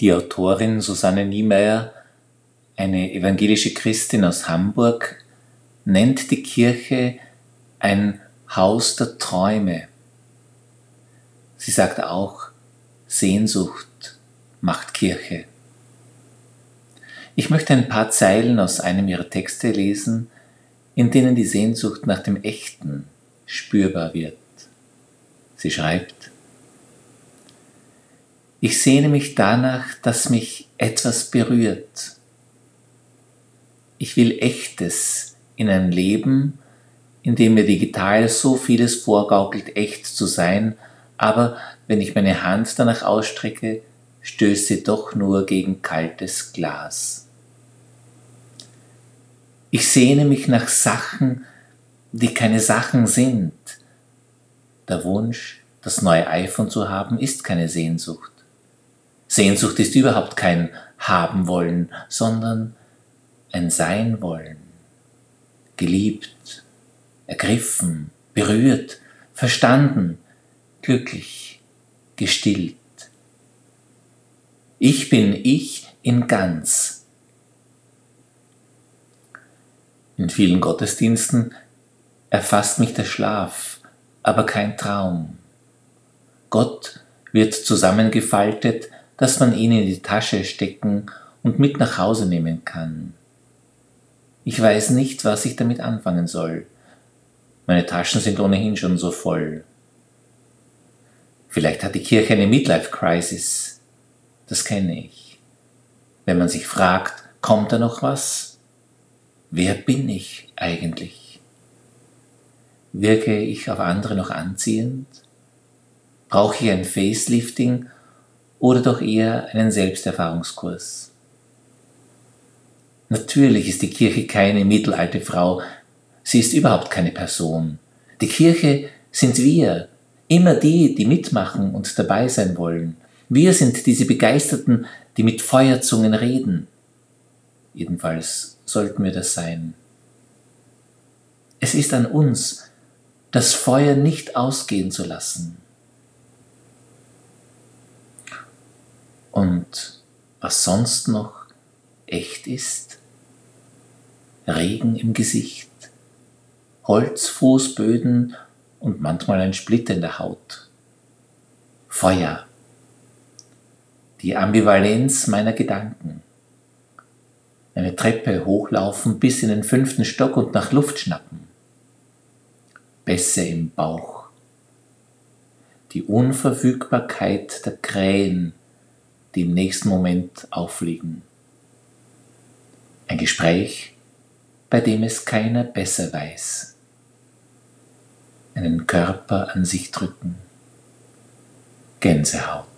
Die Autorin Susanne Niemeyer, eine evangelische Christin aus Hamburg, nennt die Kirche ein Haus der Träume. Sie sagt auch, Sehnsucht macht Kirche. Ich möchte ein paar Zeilen aus einem ihrer Texte lesen, in denen die Sehnsucht nach dem Echten spürbar wird. Sie schreibt, ich sehne mich danach, dass mich etwas berührt. Ich will Echtes in ein Leben, in dem mir digital so vieles vorgaukelt, echt zu sein, aber wenn ich meine Hand danach ausstrecke, stößt sie doch nur gegen kaltes Glas. Ich sehne mich nach Sachen, die keine Sachen sind. Der Wunsch, das neue iPhone zu haben, ist keine Sehnsucht. Sehnsucht ist überhaupt kein haben wollen, sondern ein sein wollen. Geliebt, ergriffen, berührt, verstanden, glücklich, gestillt. Ich bin ich in ganz, In vielen Gottesdiensten erfasst mich der Schlaf, aber kein Traum. Gott wird zusammengefaltet, dass man ihn in die Tasche stecken und mit nach Hause nehmen kann. Ich weiß nicht, was ich damit anfangen soll. Meine Taschen sind ohnehin schon so voll. Vielleicht hat die Kirche eine Midlife-Crisis. Das kenne ich. Wenn man sich fragt, kommt da noch was? Wer bin ich eigentlich? Wirke ich auf andere noch anziehend? Brauche ich ein Facelifting oder doch eher einen Selbsterfahrungskurs? Natürlich ist die Kirche keine mittelalte Frau, sie ist überhaupt keine Person. Die Kirche sind wir, immer die, die mitmachen und dabei sein wollen. Wir sind diese Begeisterten, die mit Feuerzungen reden. Jedenfalls sollten wir das sein. Es ist an uns, das Feuer nicht ausgehen zu lassen. Und was sonst noch echt ist, Regen im Gesicht, Holzfußböden und manchmal ein Splitter in der Haut. Feuer, die Ambivalenz meiner Gedanken eine Treppe hochlaufen bis in den fünften Stock und nach Luft schnappen. Bässe im Bauch. Die Unverfügbarkeit der Krähen, die im nächsten Moment auffliegen. Ein Gespräch, bei dem es keiner besser weiß. Einen Körper an sich drücken. Gänsehaut.